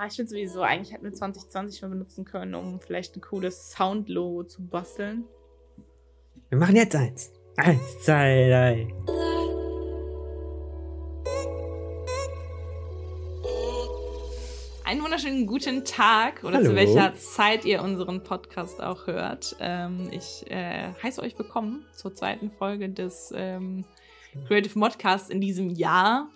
Ah, ich finde sowieso, eigentlich hätten wir 2020 mal benutzen können, um vielleicht ein cooles Soundlogo zu basteln. Wir machen jetzt eins. Eins, zwei, drei. Einen wunderschönen guten Tag oder Hallo. zu welcher Zeit ihr unseren Podcast auch hört. Ähm, ich äh, heiße euch willkommen zur zweiten Folge des ähm, Creative Modcasts in diesem Jahr.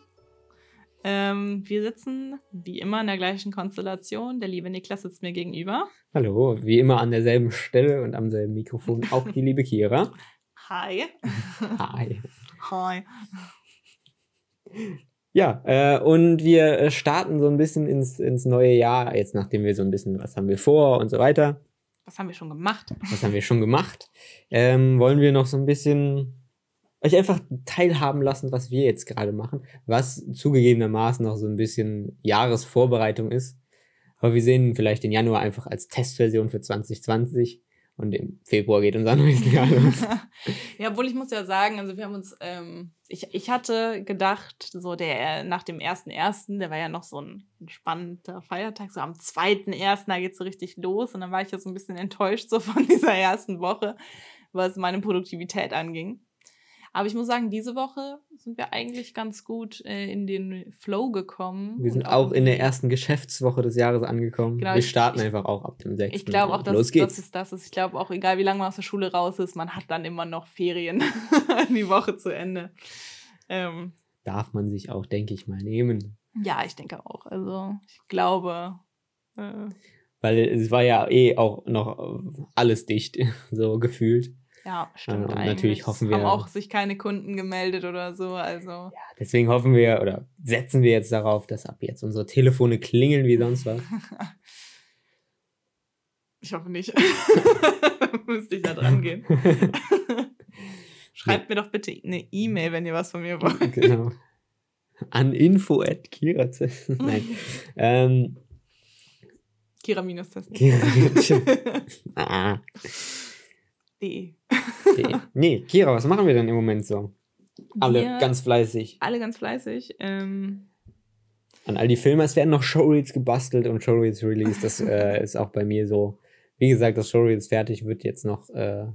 Ähm, wir sitzen wie immer in der gleichen Konstellation. Der liebe Niklas sitzt mir gegenüber. Hallo, wie immer an derselben Stelle und am selben Mikrofon auch die liebe Kira. Hi. Hi. Hi. Ja, äh, und wir äh, starten so ein bisschen ins, ins neue Jahr, jetzt nachdem wir so ein bisschen, was haben wir vor und so weiter, Was haben wir schon gemacht? was haben wir schon gemacht, ähm, wollen wir noch so ein bisschen euch einfach teilhaben lassen, was wir jetzt gerade machen, was zugegebenermaßen noch so ein bisschen Jahresvorbereitung ist. Aber wir sehen vielleicht den Januar einfach als Testversion für 2020 und im Februar geht unser neues Jahr los. ja, obwohl ich muss ja sagen, also wir haben uns, ähm, ich, ich hatte gedacht, so der nach dem ersten ersten, der war ja noch so ein entspannter Feiertag, so am zweiten ersten, da geht's so richtig los und dann war ich ja so ein bisschen enttäuscht so von dieser ersten Woche, was meine Produktivität anging. Aber ich muss sagen, diese Woche sind wir eigentlich ganz gut äh, in den Flow gekommen. Wir sind und auch in der ersten Geschäftswoche des Jahres angekommen. Genau, wir starten ich- einfach auch ab dem 6. Ich glaube auch, dass das ist das. Ist. Ich glaube auch, egal wie lange man aus der Schule raus ist, man hat dann immer noch Ferien. die Woche zu Ende. Ähm, Darf man sich auch, denke ich mal, nehmen. ja, ich denke auch. Also, ich glaube. Äh, Weil es war ja eh auch noch alles dicht, so gefühlt. Ja, stimmt. und eigentlich. natürlich hoffen Haben wir- auch sich keine Kunden gemeldet oder so. Also, Ja, deswegen hoffen wir oder setzen wir jetzt darauf, dass ab jetzt unsere Telefone klingeln wie sonst was. ich hoffe nicht. Müsste ich da dran gehen. Schreibt mir doch bitte eine E-Mail, wenn ihr was von mir wollt. genau. An info at Kira. Nein. ähm, Kira minus testen. Kira. ah, De. Nee. Kira, was machen wir denn im Moment so? Alle Wir- ganz fleißig. Alle ganz fleißig. Ähm, An all die Filme, es werden noch Showreels gebastelt und Showreels released. Das äh, ist auch bei mir so. Wie gesagt, das Showreels fertig wird jetzt noch äh,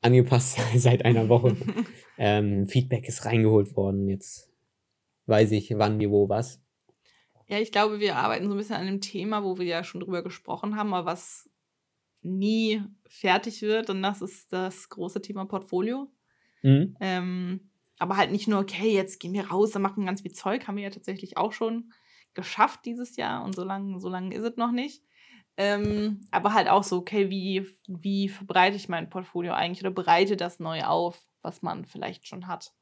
angepasst seit einer Woche. ähm, Feedback ist reingeholt worden. Jetzt weiß ich, wann, wie, wo, was. Ja, ich glaube, wir arbeiten so ein bisschen an einem Thema, wo wir ja schon drüber gesprochen haben, aber was nie fertig wird. Und das ist das große Thema Portfolio. Mhm. Ähm, aber halt nicht nur, okay, jetzt gehen wir raus und machen ganz viel Zeug, haben wir ja tatsächlich auch schon geschafft dieses Jahr und so lange so lang ist es noch nicht. Ähm, aber halt auch so, okay, wie, wie verbreite ich mein Portfolio eigentlich oder bereite das neu auf, was man vielleicht schon hat.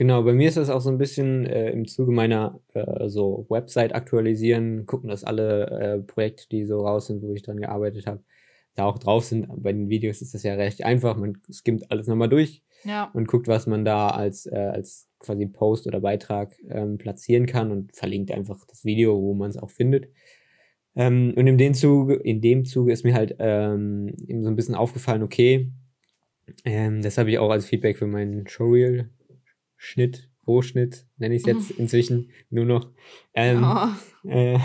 Genau, bei mir ist das auch so ein bisschen äh, im Zuge meiner äh, so Website aktualisieren, gucken, dass alle äh, Projekte, die so raus sind, wo ich dran gearbeitet habe, da auch drauf sind. Bei den Videos ist das ja recht einfach. Man skimmt alles nochmal durch Ja. und guckt, was man da als, äh, als quasi Post oder Beitrag ähm, platzieren kann und verlinkt einfach das Video, wo man es auch findet. Ähm, und in dem Zuge, in dem Zuge ist mir halt ähm, eben so ein bisschen aufgefallen, okay, ähm, das habe ich auch als Feedback für meinen Showreel-Schnitt, Rohschnitt, nenne ich es jetzt inzwischen nur noch, ähm, Ja. äh,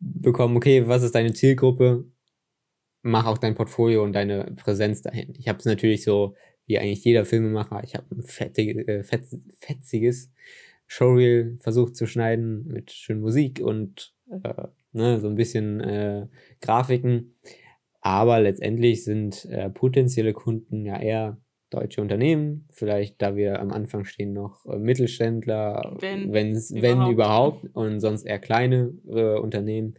bekommen, okay, was ist deine Zielgruppe? Mach auch dein Portfolio und deine Präsenz dahin. Ich habe es natürlich so, wie eigentlich jeder Filmemacher, ich habe ein fettig, äh, fetz, fetziges Showreel versucht zu schneiden mit schön Musik und äh, ne, so ein bisschen äh, Grafiken. Aber letztendlich sind äh, potenzielle Kunden ja eher deutsche Unternehmen, vielleicht da wir am Anfang stehen noch äh, Mittelständler, Wenn wenn's, wenn überhaupt. überhaupt, und sonst eher kleine äh, Unternehmen.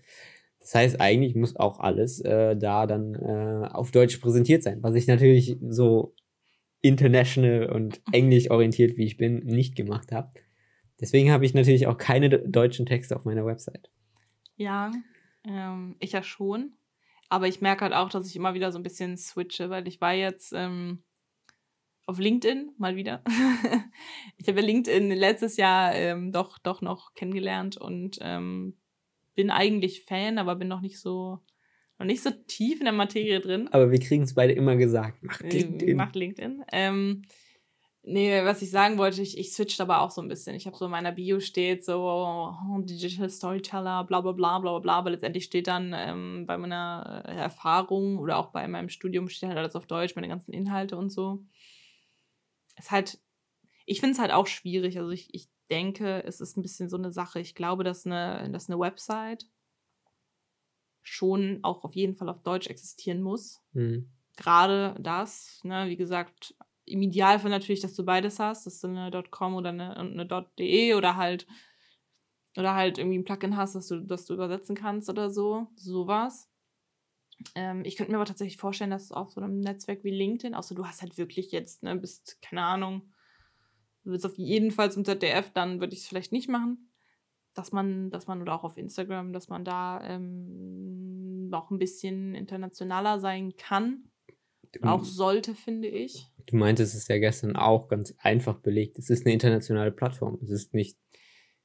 Das heißt, eigentlich muss auch alles äh, da dann äh, auf Deutsch präsentiert sein, was ich natürlich so international und englisch orientiert, wie ich bin, nicht gemacht habe. Deswegen habe ich natürlich auch keine de- deutschen Texte auf meiner Website. Ja, ähm, ich ja schon. Aber ich merke halt auch, dass ich immer wieder so ein bisschen switche, weil ich war jetzt ähm, auf LinkedIn mal wieder. ich habe ja LinkedIn letztes Jahr ähm, doch, doch noch kennengelernt und ähm, bin eigentlich Fan, aber bin noch nicht so, noch nicht so tief in der Materie drin. Aber wir kriegen es beide immer gesagt. Macht Äh, LinkedIn. Macht LinkedIn. Ähm, Nee, was ich sagen wollte, ich, ich switcht aber auch so ein bisschen. Ich habe so in meiner Bio steht so oh, Digital Storyteller, bla bla bla bla bla, aber letztendlich steht dann ähm, bei meiner Erfahrung oder auch bei meinem Studium steht halt alles auf Deutsch, meine ganzen Inhalte und so. Ist halt, ich finde es halt auch schwierig. Also ich, ich denke, es ist ein bisschen so eine Sache. Ich glaube, dass eine, dass eine Website schon auch auf jeden Fall auf Deutsch existieren muss. Mhm. Gerade das, ne, wie gesagt, im Idealfall natürlich, dass du beides hast, dass du eine .com oder eine, eine .de oder halt oder halt irgendwie ein Plugin hast, dass du, dass du übersetzen kannst oder so, sowas. Ähm, ich könnte mir aber tatsächlich vorstellen, dass auf so einem Netzwerk wie LinkedIn, außer du hast halt wirklich jetzt, ne, bist, keine Ahnung, du willst auf jeden Fall zum ZDF, dann würde ich es vielleicht nicht machen. Dass man, dass man, oder auch auf Instagram, dass man da ähm, auch ein bisschen internationaler sein kann. Auch sollte, finde ich. Du meintest es ja gestern auch ganz einfach belegt. Es ist eine internationale Plattform. Es ist nicht,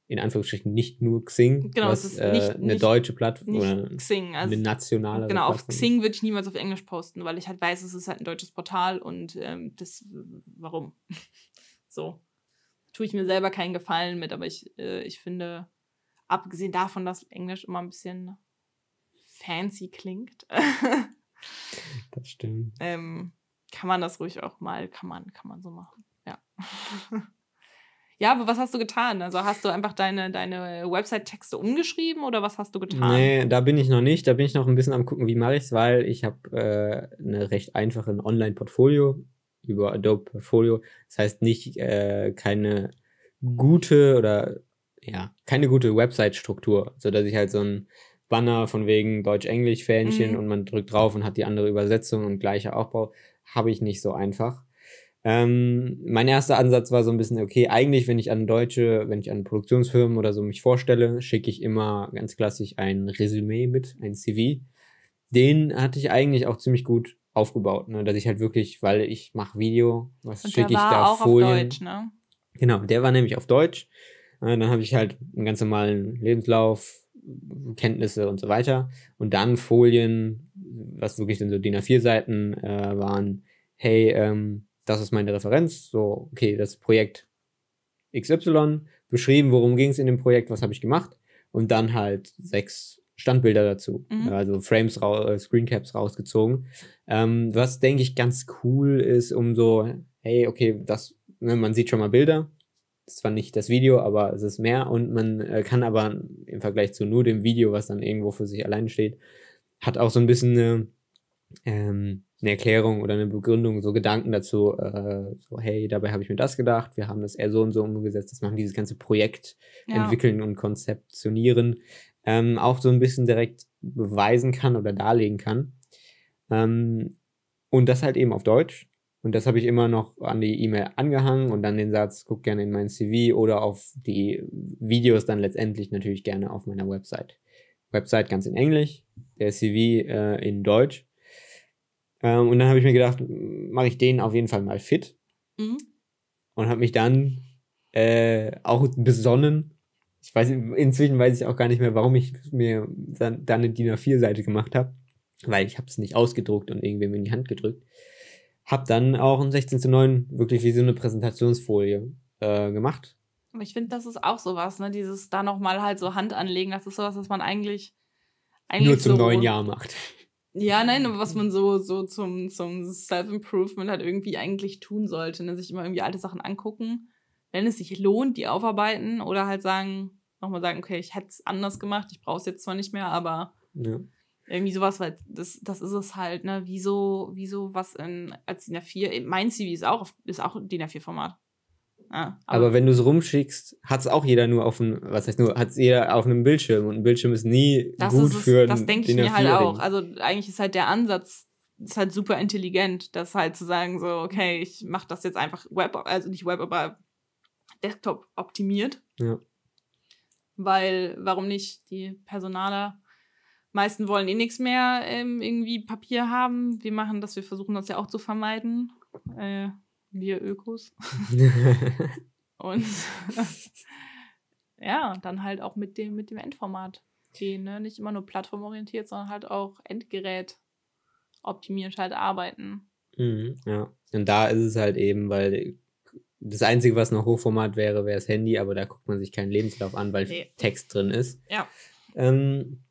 in Anführungsstrichen, nicht nur Xing. Genau, was, es ist nicht, äh, eine nicht, deutsche Plattform oder Xing, also, eine nationale Genau, Plattform. auf Xing würde ich niemals auf Englisch posten, weil ich halt weiß, es ist halt ein deutsches Portal und ähm, das, warum? so. Tue ich mir selber keinen Gefallen mit, aber ich, äh, ich finde, abgesehen davon, dass Englisch immer ein bisschen fancy klingt. Das stimmt. Ähm, kann man das ruhig auch mal, kann man, kann man so machen. Ja. ja, aber was hast du getan? Also hast du einfach deine, deine Website-Texte umgeschrieben oder was hast du getan? Nee, da bin ich noch nicht. Da bin ich noch ein bisschen am gucken, wie mache ich es, weil ich habe äh, eine recht einfache Online-Portfolio über Adobe Portfolio. Das heißt nicht äh, keine gute oder ja, keine gute Website-Struktur, sodass ich halt so ein Banner von wegen Deutsch-Englisch-Fähnchen mhm. und man drückt drauf und hat die andere Übersetzung und gleicher Aufbau, habe ich nicht so einfach. Ähm, mein erster Ansatz war so ein bisschen, okay, eigentlich, wenn ich an deutsche, wenn ich an Produktionsfirmen oder so mich vorstelle, schicke ich immer ganz klassisch ein Resümee mit, ein CV. Den hatte ich eigentlich auch ziemlich gut aufgebaut, ne? dass ich halt wirklich, weil ich mache Video, was schicke ich da auch Folien. Auf Deutsch, ne? Genau, der war nämlich auf Deutsch. Äh, dann habe ich halt einen ganz normalen Lebenslauf, Kenntnisse und so weiter. Und dann Folien, was wirklich dann so DIN A4 Seiten äh, waren, hey, ähm, das ist meine Referenz, so, okay, das Projekt XY, beschrieben, worum ging es in dem Projekt, was habe ich gemacht? Und dann halt sechs Standbilder dazu, mhm. also Frames, ra äh, Screencaps rausgezogen. Ähm, was, denke ich, ganz cool ist, um so, hey, okay, das, ne, man sieht schon mal Bilder, ist zwar nicht das Video, aber es ist mehr. Und man äh, kann aber im Vergleich zu nur dem Video, was dann irgendwo für sich allein steht, hat auch so ein bisschen eine, ähm, eine Erklärung oder eine Begründung, so Gedanken dazu, äh, so hey, dabei habe ich mir das gedacht, wir haben das eher so und so umgesetzt, das machen dieses ganze Projekt ja. entwickeln und konzeptionieren, ähm, auch so ein bisschen direkt beweisen kann oder darlegen kann. Ähm, und das halt eben auf Deutsch. Und das habe ich immer noch an die E-Mail angehangen und dann den Satz, guck gerne in mein CV oder auf die Videos dann letztendlich natürlich gerne auf meiner Website. Website ganz in Englisch, der CV äh, in Deutsch. Ähm, und dann habe ich mir gedacht, mache ich den auf jeden Fall mal fit. Mhm. Und habe mich dann äh, auch besonnen. Ich weiß, inzwischen weiß ich auch gar nicht mehr, warum ich mir dann, dann eine DIN A4-Seite gemacht habe. Weil ich habe es nicht ausgedruckt und irgendwem in die Hand gedrückt hab dann auch ein 16 zu 9 wirklich wie so eine Präsentationsfolie äh, gemacht. Aber ich finde, das ist auch sowas, ne? Dieses da nochmal halt so Hand anlegen, das ist sowas, was man eigentlich, eigentlich nur zum so, neuen Jahr macht. Ja, nein, aber was man so, so zum, zum Self-Improvement halt irgendwie eigentlich tun sollte, ne? sich immer irgendwie alte Sachen angucken, wenn es sich lohnt, die aufarbeiten oder halt sagen, nochmal sagen, okay, ich hätte es anders gemacht, ich brauche es jetzt zwar nicht mehr, aber ja. Irgendwie sowas, weil das, das ist es halt, ne? Wieso, wieso was in, als DIN A4, mein CV ist auch, ist auch DIN A4-Format. Ja, aber, aber, wenn du es rumschickst, hat es auch jeder nur auf einem, was heißt nur, hat es jeder auf einem Bildschirm und ein Bildschirm ist nie das gut ist es, für Das denke ich mir halt auch. Also eigentlich ist halt der Ansatz, ist halt super intelligent, das halt zu sagen, so, okay, ich mache das jetzt einfach Web, also nicht Web, aber Desktop optimiert. Ja. Weil, warum nicht? Die Personaler meisten wollen eh nichts mehr ähm, irgendwie Papier haben. Wir machen das, wir versuchen das ja auch zu vermeiden. Äh, wir Ökos. und ja, dann halt auch mit dem, mit dem Endformat gehen. Ne? Nicht immer nur plattformorientiert, sondern halt auch Endgerät optimiert halt arbeiten. Mhm, ja. Und da ist es halt eben, weil Das Einzige, was noch Hochformat wäre, wäre das Handy, aber da guckt man sich keinen Lebenslauf an, weil Nee. Text drin ist. Ja. Ähm,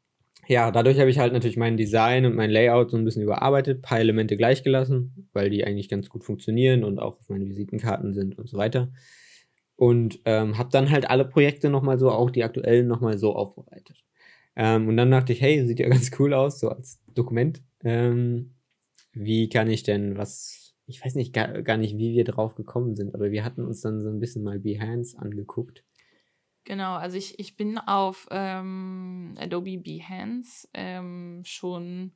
ja, dadurch habe ich halt natürlich mein Design und mein Layout so ein bisschen überarbeitet, paar Elemente gleich gelassen, weil die eigentlich ganz gut funktionieren und auch auf meine Visitenkarten sind und so weiter. Und ähm, habe dann halt alle Projekte nochmal so, auch die aktuellen, nochmal so aufbereitet. Ähm, und dann dachte ich, hey, sieht ja ganz cool aus, so als Dokument. Ähm, wie kann ich denn was, ich weiß nicht gar, gar nicht, wie wir drauf gekommen sind, aber wir hatten uns dann so ein bisschen mal Behance angeguckt. Genau, also ich, ich bin auf ähm, Adobe Behance ähm, schon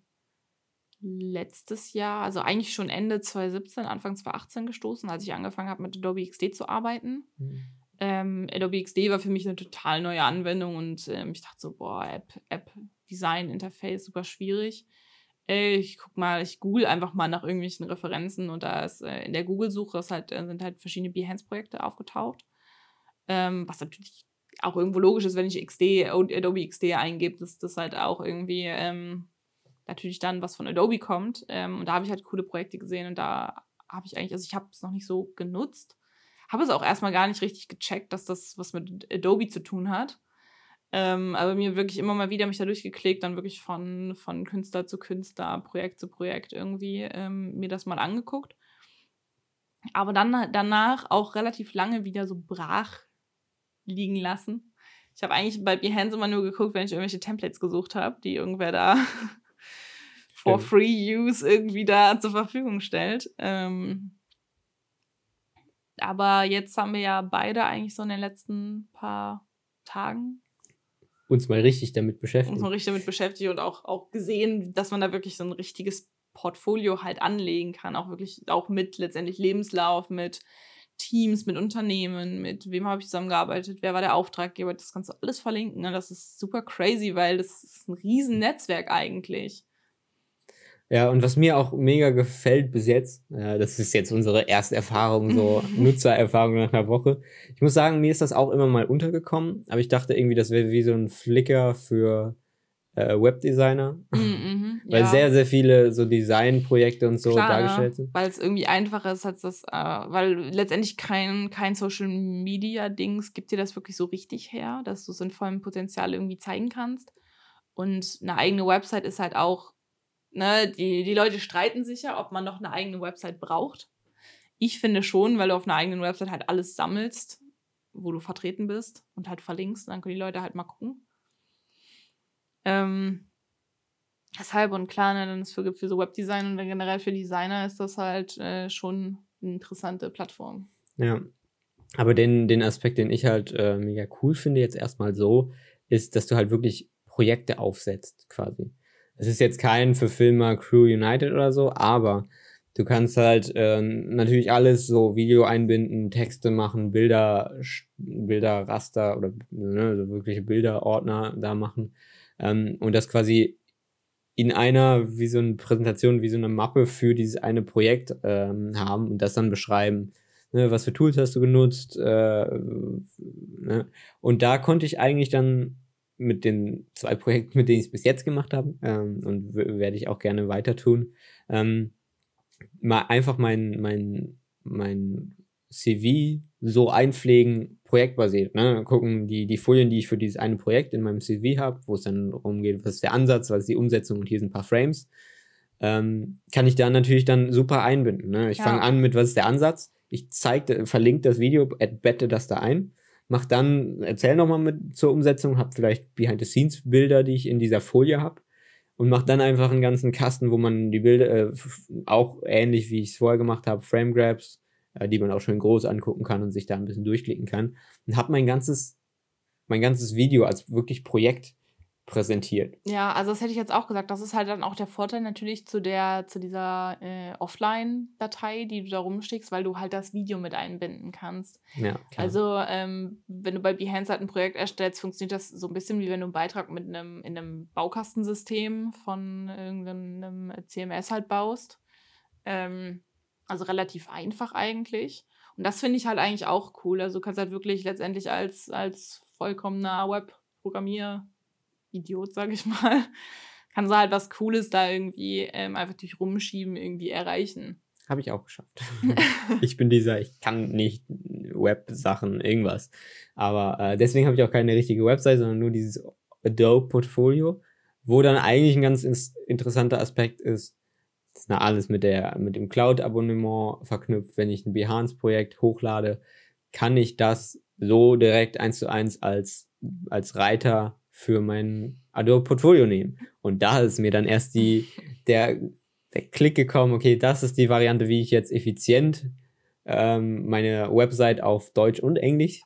letztes Jahr, also eigentlich schon Ende 2017, Anfang 2018 gestoßen, als ich angefangen habe mit Adobe XD zu arbeiten. Ähm, Adobe XD war für mich eine total neue Anwendung und ähm, ich dachte so, boah, App, App Design Interface super schwierig. Äh, ich guck mal, ich google einfach mal nach irgendwelchen Referenzen und da ist äh, in der Google-Suche halt, äh, sind halt verschiedene Behance-Projekte aufgetaucht. Ähm, was natürlich auch irgendwo logisch ist, wenn ich XD, Adobe XD eingebe, dass das halt auch irgendwie ähm, natürlich dann was von Adobe kommt. Ähm, und da habe ich halt coole Projekte gesehen und da habe ich eigentlich, also ich habe es noch nicht so genutzt, habe es auch erstmal gar nicht richtig gecheckt, dass das was mit Adobe zu tun hat. Ähm, aber mir wirklich immer mal wieder mich da durchgeklickt, dann wirklich von, von Künstler zu Künstler, Projekt zu Projekt irgendwie ähm, mir das mal angeguckt. Aber dann danach auch relativ lange wieder so brach liegen lassen. Ich habe eigentlich bei Behance immer nur geguckt, wenn ich irgendwelche Templates gesucht habe, die irgendwer da for free use irgendwie da zur Verfügung stellt. Ähm, aber jetzt haben wir ja beide eigentlich so in den letzten paar Tagen Uns mal richtig damit uns beschäftigt. noch richtig damit beschäftigt und auch, auch gesehen, dass man da wirklich so ein richtiges Portfolio halt anlegen kann. Auch wirklich, auch mit letztendlich Lebenslauf, mit Teams, mit Unternehmen, mit wem habe ich zusammengearbeitet, wer war der Auftraggeber, das kannst du alles verlinken. Ne? Das ist super crazy, weil das ist ein riesen Netzwerk eigentlich. Ja, und was mir auch mega gefällt bis jetzt, äh, das ist jetzt unsere erste Erfahrung, so Nutzererfahrung nach einer Woche. Ich muss sagen, mir ist das auch immer mal untergekommen, aber ich dachte irgendwie, das wäre wie so ein Flickr für äh, Webdesigner, Mhm, weil ja. sehr, sehr viele so Designprojekte und so Klar, dargestellt ne? sind. Weil es irgendwie einfacher ist als das, äh, weil letztendlich kein, kein Social Media Dings gibt dir das wirklich so richtig her, dass du es in vollem Potenzial irgendwie zeigen kannst. Und eine eigene Website ist halt auch, ne, die, die Leute streiten sich ja, ob man noch eine eigene Website braucht. Ich finde schon, weil du auf einer eigenen Website halt alles sammelst, wo du vertreten bist und halt verlinkst, dann können die Leute halt mal gucken. Ähm, Deshalb und klar, ne, dann ist für, für so Webdesign und generell für Designer ist das halt äh, schon eine interessante Plattform. Ja. Aber den, den Aspekt, den ich halt äh, mega cool finde, jetzt erstmal so, ist, dass du halt wirklich Projekte aufsetzt, quasi. Es ist jetzt kein für Filmer Crew United oder so, aber du kannst halt äh, natürlich alles so Video einbinden, Texte machen, Bilder, Sch- Bilder, Raster oder ne, so wirkliche Bilderordner da machen. Ähm, und das quasi in einer, wie so eine Präsentation, wie so eine Mappe für dieses eine Projekt ähm, haben und das dann beschreiben. Ne, was für Tools hast du genutzt? Äh, ne? Und da konnte ich eigentlich dann mit den zwei Projekten, mit denen ich es bis jetzt gemacht habe, ähm, und werde ich auch gerne weiter tun, ähm, mal einfach mein, mein, mein CV so einpflegen, projektbasiert. Ne? Gucken die, die Folien, die ich für dieses eine Projekt in meinem CV habe, wo es dann darum geht, was ist der Ansatz, was ist die Umsetzung und hier sind ein paar Frames, ähm, kann ich da natürlich dann super einbinden. Ne? Ich Ja. fange an mit, was ist der Ansatz? Ich zeige, verlinke das Video, bette das da ein, mach dann, erzähl nochmal mit zur Umsetzung, hab vielleicht Behind-the-Scenes-Bilder, die ich in dieser Folie habe und mach dann einfach einen ganzen Kasten, wo man die Bilder, äh, auch ähnlich wie ich es vorher gemacht habe, Frame Grabs, äh, die man auch schön groß angucken kann und sich da ein bisschen durchklicken kann und hab mein ganzes, mein ganzes Video als wirklich Projekt präsentiert. Ja, also das hätte ich jetzt auch gesagt. Das ist halt dann auch der Vorteil natürlich zu der, zu dieser äh, Offline-Datei, die du da rumschickst, weil du halt das Video mit einbinden kannst. Ja, klar. Also, ähm, wenn du bei Behance halt ein Projekt erstellst, funktioniert das so ein bisschen wie wenn du einen Beitrag mit einem, in einem Baukastensystem von irgendeinem CMS halt baust. Ähm, also relativ einfach eigentlich. Und das finde ich halt eigentlich auch cool. Also du kannst halt wirklich letztendlich als, als vollkommener Web-Programmier-Idiot, sag ich mal, kannst du halt was Cooles da irgendwie ähm, einfach durch Rumschieben irgendwie erreichen. habe ich auch geschafft. ich bin dieser, ich kann nicht Web-Sachen, irgendwas. Aber äh, deswegen habe ich auch keine richtige Website, sondern nur dieses Adobe-Portfolio, wo dann eigentlich ein ganz interessanter Aspekt ist, das ist alles mit, der, mit dem Cloud-Abonnement verknüpft. Wenn ich ein Behance-Projekt hochlade, kann ich das so direkt eins zu eins als, als Reiter für mein Adobe Portfolio nehmen. Und da ist mir dann erst die, der, der Klick gekommen, okay, das ist die Variante, wie ich jetzt effizient ähm, meine Website auf Deutsch und Englisch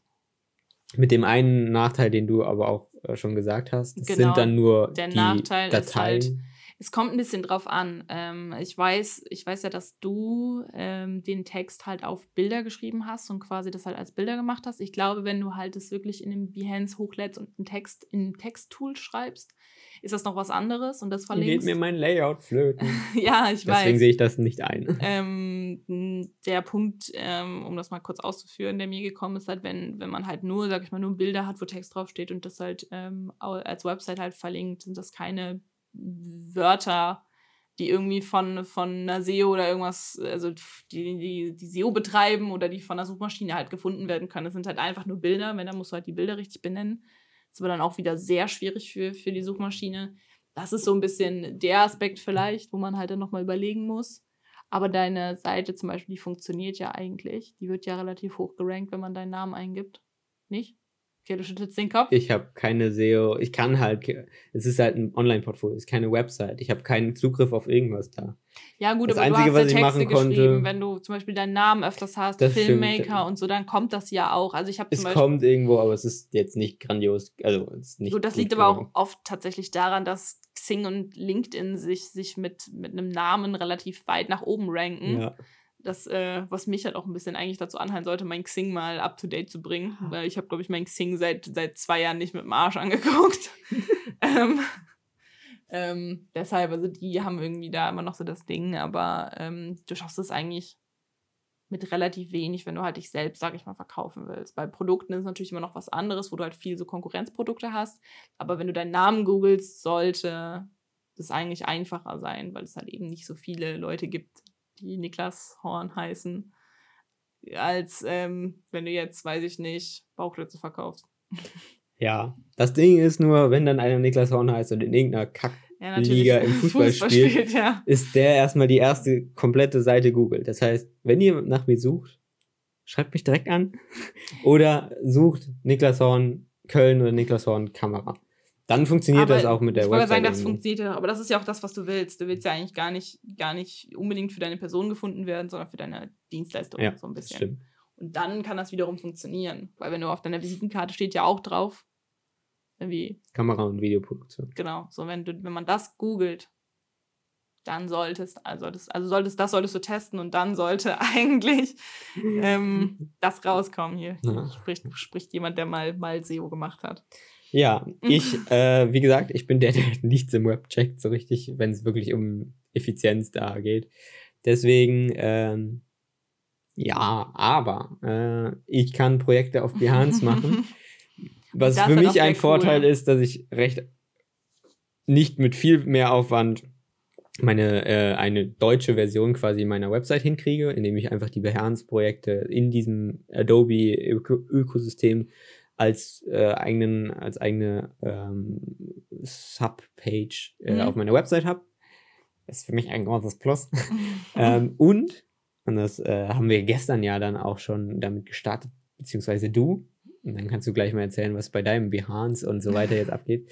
mit dem einen Nachteil, den du aber auch äh, schon gesagt hast, das genau, sind dann nur der die Nachteil Dateien. Ist halt, es kommt ein bisschen drauf an. Ähm, ich, weiß, ich weiß ja, dass du ähm, den Text halt auf Bilder geschrieben hast und quasi das halt als Bilder gemacht hast. Ich glaube, wenn du halt es wirklich in dem Behance hochlädst und einen Text in ein Texttool schreibst, ist das noch was anderes und das verlinkst. Geht mir mein Layout flöten. ja, ich weiß. Deswegen sehe ich das nicht ein. Ähm, der Punkt, ähm, um das mal kurz auszuführen, der mir gekommen ist, halt, wenn, wenn man halt nur, sag ich mal, nur Bilder hat, wo Text draufsteht und das halt ähm, als Website halt verlinkt, sind das keine Wörter, die irgendwie von, von einer SEO oder irgendwas, also die, die, die SEO betreiben oder die von der Suchmaschine halt gefunden werden können. Das sind halt einfach nur Bilder, wenn, dann musst du halt die Bilder richtig benennen. Das ist aber dann auch wieder sehr schwierig für, für die Suchmaschine. Das ist so ein bisschen der Aspekt vielleicht, wo man halt dann nochmal überlegen muss. Aber deine Seite zum Beispiel, die funktioniert ja eigentlich. Die wird ja relativ hoch gerankt, wenn man deinen Namen eingibt. Nicht? Okay, du schüttelst den Kopf. Ich habe keine SEO. Ich kann halt, es ist halt ein Online-Portfolio, es ist keine Website. Ich habe keinen Zugriff auf irgendwas da. Ja, gut, das aber Einzige, du hast ja Texte geschrieben. Wenn du zum Beispiel deinen Namen öfters hast, Filmmaker stimmt. und so, dann kommt das ja auch. Also ich habe Es Beispiel, kommt irgendwo, aber es ist jetzt nicht grandios. Also es ist nicht gut, das liegt aber auch oft tatsächlich daran, dass Xing und LinkedIn sich, sich mit, mit einem Namen relativ weit nach oben ranken. Ja das, äh, was mich halt auch ein bisschen eigentlich dazu anhalten sollte, mein Xing mal up to date zu bringen. Weil ich habe, glaube ich, mein Xing seit, seit zwei Jahren nicht mit dem Arsch angeguckt. ähm, ähm, deshalb, also die haben irgendwie da immer noch so das Ding, aber ähm, du schaffst es eigentlich mit relativ wenig, wenn du halt dich selbst, sag ich mal, verkaufen willst. Bei Produkten ist es natürlich immer noch was anderes, wo du halt viel so Konkurrenzprodukte hast. Aber wenn du deinen Namen googelst, sollte das eigentlich einfacher sein, weil es halt eben nicht so viele Leute gibt, die Niklas Horn heißen, als ähm, wenn du jetzt, weiß ich nicht, Bauklötze verkaufst. Ja, das Ding ist nur, wenn dann einer Niklas Horn heißt und in irgendeiner Kackliga ja, im Fußball, Fußball spielt, spielt ja. ist der erstmal die erste komplette Seite Google. Das heißt, wenn ihr nach mir sucht, schreibt mich direkt an oder sucht Niklas Horn Köln oder Niklas Horn Kamera. Dann funktioniert aber das auch mit der ich Website. Ich wollte sagen, das funktioniert ja, aber das ist ja auch das, was du willst. Du willst ja eigentlich gar nicht, gar nicht unbedingt für deine Person gefunden werden, sondern für deine Dienstleistung ja, so ein bisschen. Stimmt. Und dann kann das wiederum funktionieren. Weil wenn du auf deiner Visitenkarte steht ja auch drauf, irgendwie. Kamera und Videoproduktion. Genau. So, wenn du, wenn man das googelt, dann solltest, also das, also solltest, das solltest du testen und dann sollte eigentlich ähm, das rauskommen hier. Ja. Spricht, spricht jemand, der mal, mal SEO gemacht hat. Ja, ich, äh, wie gesagt, ich bin der, der nichts im Web checkt, so richtig, wenn es wirklich um Effizienz da geht. Deswegen, ähm, ja, aber äh, ich kann Projekte auf Behance machen. Was für mich ein Vorteil cool. ist, dass ich recht nicht mit viel mehr Aufwand meine äh, eine deutsche Version quasi meiner Website hinkriege, indem ich einfach die Behance-Projekte in diesem Adobe-Ökosystem als äh, eigenen, als eigene ähm, Subpage äh, mhm. auf meiner Website habe. Das ist für mich ein großes Plus. ähm, und, und das äh, haben wir gestern ja dann auch schon damit gestartet, beziehungsweise du. Und dann kannst du gleich mal erzählen, was bei deinem Behance und so weiter jetzt abgeht.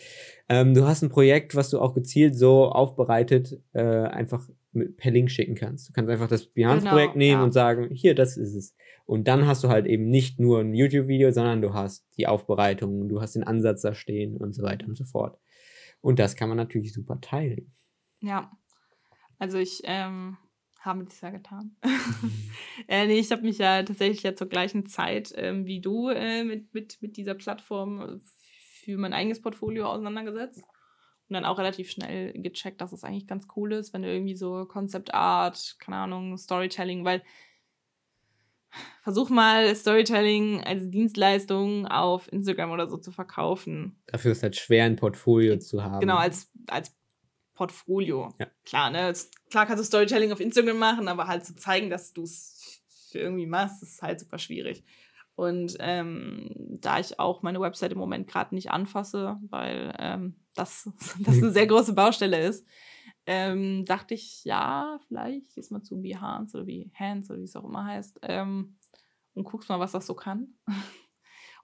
Ähm, du hast ein Projekt, was du auch gezielt so aufbereitet, äh, einfach mit, per Link schicken kannst. Du kannst einfach das Behance-Projekt genau, nehmen ja. und sagen, hier, das ist es. Und dann hast du halt eben nicht nur ein YouTube-Video, sondern du hast die Aufbereitung, du hast den Ansatz da stehen und so weiter und so fort. Und das kann man natürlich super teilen. Ja, also ich ähm, habe das ja getan. äh, nee, ich habe mich ja tatsächlich ja zur gleichen Zeit ähm, wie du äh, mit, mit, mit dieser Plattform für mein eigenes Portfolio auseinandergesetzt und dann auch relativ schnell gecheckt, dass es eigentlich ganz cool ist, wenn du irgendwie so Concept Art, keine Ahnung, Storytelling, weil versuch mal Storytelling als Dienstleistung auf Instagram oder so zu verkaufen. Dafür ist es halt schwer, ein Portfolio zu haben. Genau, als, als Portfolio. Ja. Klar, ne? Klar kannst du Storytelling auf Instagram machen, aber halt zu zeigen, dass du es für irgendwie machst, ist halt super schwierig. Und ähm, da ich auch meine Website im Moment gerade nicht anfasse, weil ähm, das, das eine sehr große Baustelle ist, ähm, dachte ich, ja, vielleicht gehst mal zu Behance oder wie Hands oder wie es auch immer heißt ähm, und guckst mal, was das so kann.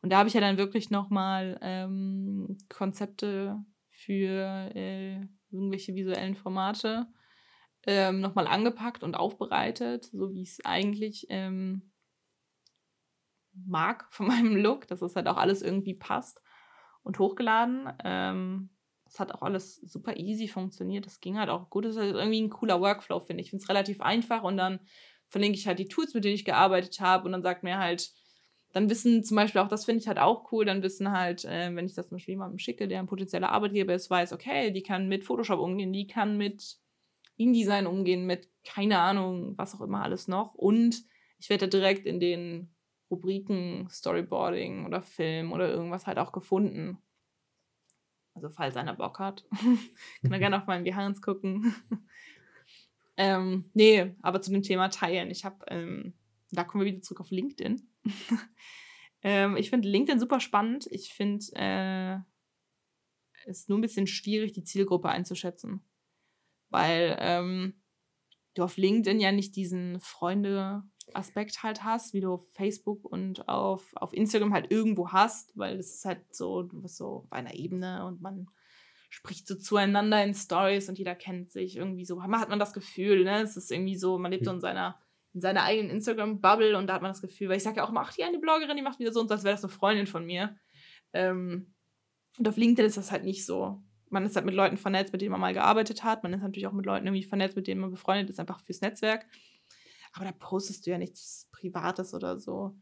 Und da habe ich ja dann wirklich nochmal ähm, Konzepte für äh, irgendwelche visuellen Formate ähm, nochmal angepackt und aufbereitet, so wie ich es eigentlich ähm, mag von meinem Look, dass es halt auch alles irgendwie passt und hochgeladen. Ähm, es hat auch alles super easy funktioniert. Das ging halt auch gut. Das ist halt irgendwie ein cooler Workflow, finde ich. Ich finde es relativ einfach und dann verlinke ich halt die Tools, mit denen ich gearbeitet habe und dann sagt mir halt, dann wissen zum Beispiel auch, das finde ich halt auch cool, dann wissen halt, äh, wenn ich das zum Beispiel jemandem schicke, der ein potenzieller Arbeitgeber ist, weiß, okay, die kann mit Photoshop umgehen, die kann mit InDesign umgehen, mit keine Ahnung, was auch immer alles noch. Und ich werde direkt in den Rubriken Storyboarding oder Film oder irgendwas halt auch gefunden. Also falls einer Bock hat, kann er gerne auf meinen Behance gucken. ähm, nee, aber zu dem Thema Teilen. Ich habe, ähm, da kommen wir wieder zurück auf LinkedIn. ähm, ich finde LinkedIn super spannend. Ich finde äh, es nur ein bisschen schwierig, die Zielgruppe einzuschätzen. Weil ähm, du auf LinkedIn ja nicht diesen Freunde-Aspekt halt hast, wie du auf Facebook und auf, auf Instagram halt irgendwo hast, weil es ist halt so, du bist so auf einer Ebene und man spricht so zueinander in Stories und jeder kennt sich irgendwie so. Man hat man das Gefühl, ne? Es ist irgendwie so, man lebt so in seiner in seiner eigenen Instagram-Bubble und da hat man das Gefühl, weil ich sage ja auch immer, ach, die eine Bloggerin, die macht wieder so und so, als wäre das eine Freundin von mir. Ähm, und auf LinkedIn ist das halt nicht so. Man ist halt mit Leuten vernetzt, mit denen man mal gearbeitet hat. Man ist natürlich auch mit Leuten irgendwie vernetzt, mit denen man befreundet ist, einfach fürs Netzwerk. Aber da postest du ja nichts Privates oder so.